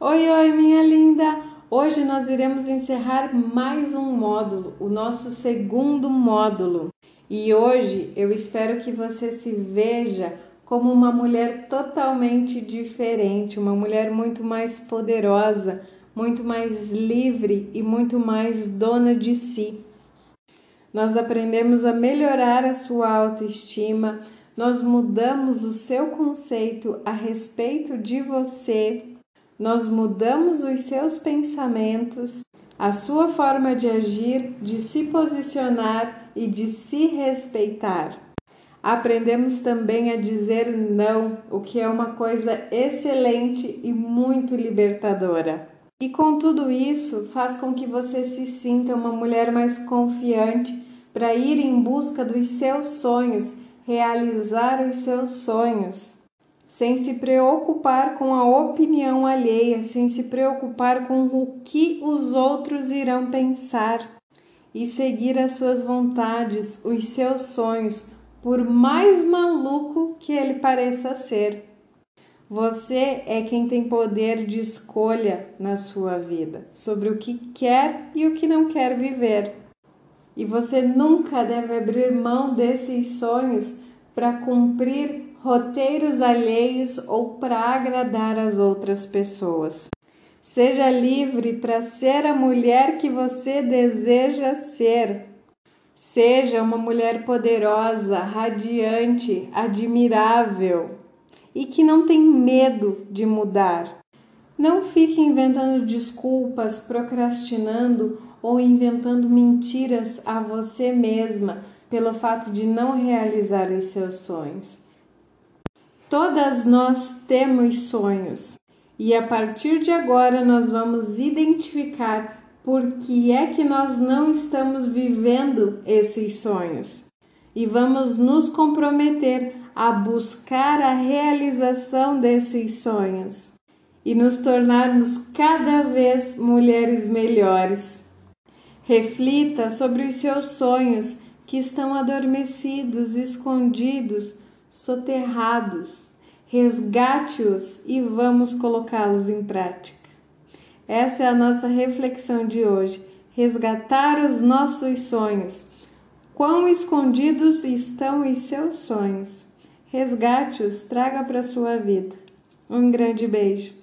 Oi, oi, minha linda! Hoje nós iremos encerrar mais um módulo, o nosso segundo módulo. E hoje eu espero que você se veja como uma mulher totalmente diferente, uma mulher muito mais poderosa, muito mais livre e muito mais dona de si. Nós aprendemos a melhorar a sua autoestima, nós mudamos o seu conceito a respeito de você nós mudamos os seus pensamentos, a sua forma de agir, de se posicionar e de se respeitar. Aprendemos também a dizer não, o que é uma coisa excelente e muito libertadora. E com tudo isso, faz com que você se sinta uma mulher mais confiante para ir em busca dos seus sonhos, realizar os seus sonhos sem se preocupar com a opinião alheia, sem se preocupar com o que os outros irão pensar e seguir as suas vontades, os seus sonhos, por mais maluco que ele pareça ser. Você é quem tem poder de escolha na sua vida sobre o que quer e o que não quer viver. E você nunca deve abrir mão desses sonhos para cumprir roteiros alheios ou para agradar as outras pessoas. Seja livre para ser a mulher que você deseja ser. Seja uma mulher poderosa, radiante, admirável e que não tem medo de mudar. Não fique inventando desculpas, procrastinando ou inventando mentiras a você mesma pelo fato de não realizar os seus sonhos. Todas nós temos sonhos e a partir de agora nós vamos identificar por que é que nós não estamos vivendo esses sonhos e vamos nos comprometer a buscar a realização desses sonhos e nos tornarmos cada vez mulheres melhores. Reflita sobre os seus sonhos que estão adormecidos, escondidos soterrados. Resgate-os e vamos colocá-los em prática. Essa é a nossa reflexão de hoje. Resgatar os nossos sonhos. Quão escondidos estão os seus sonhos? Resgate-os, traga para a sua vida. Um grande beijo.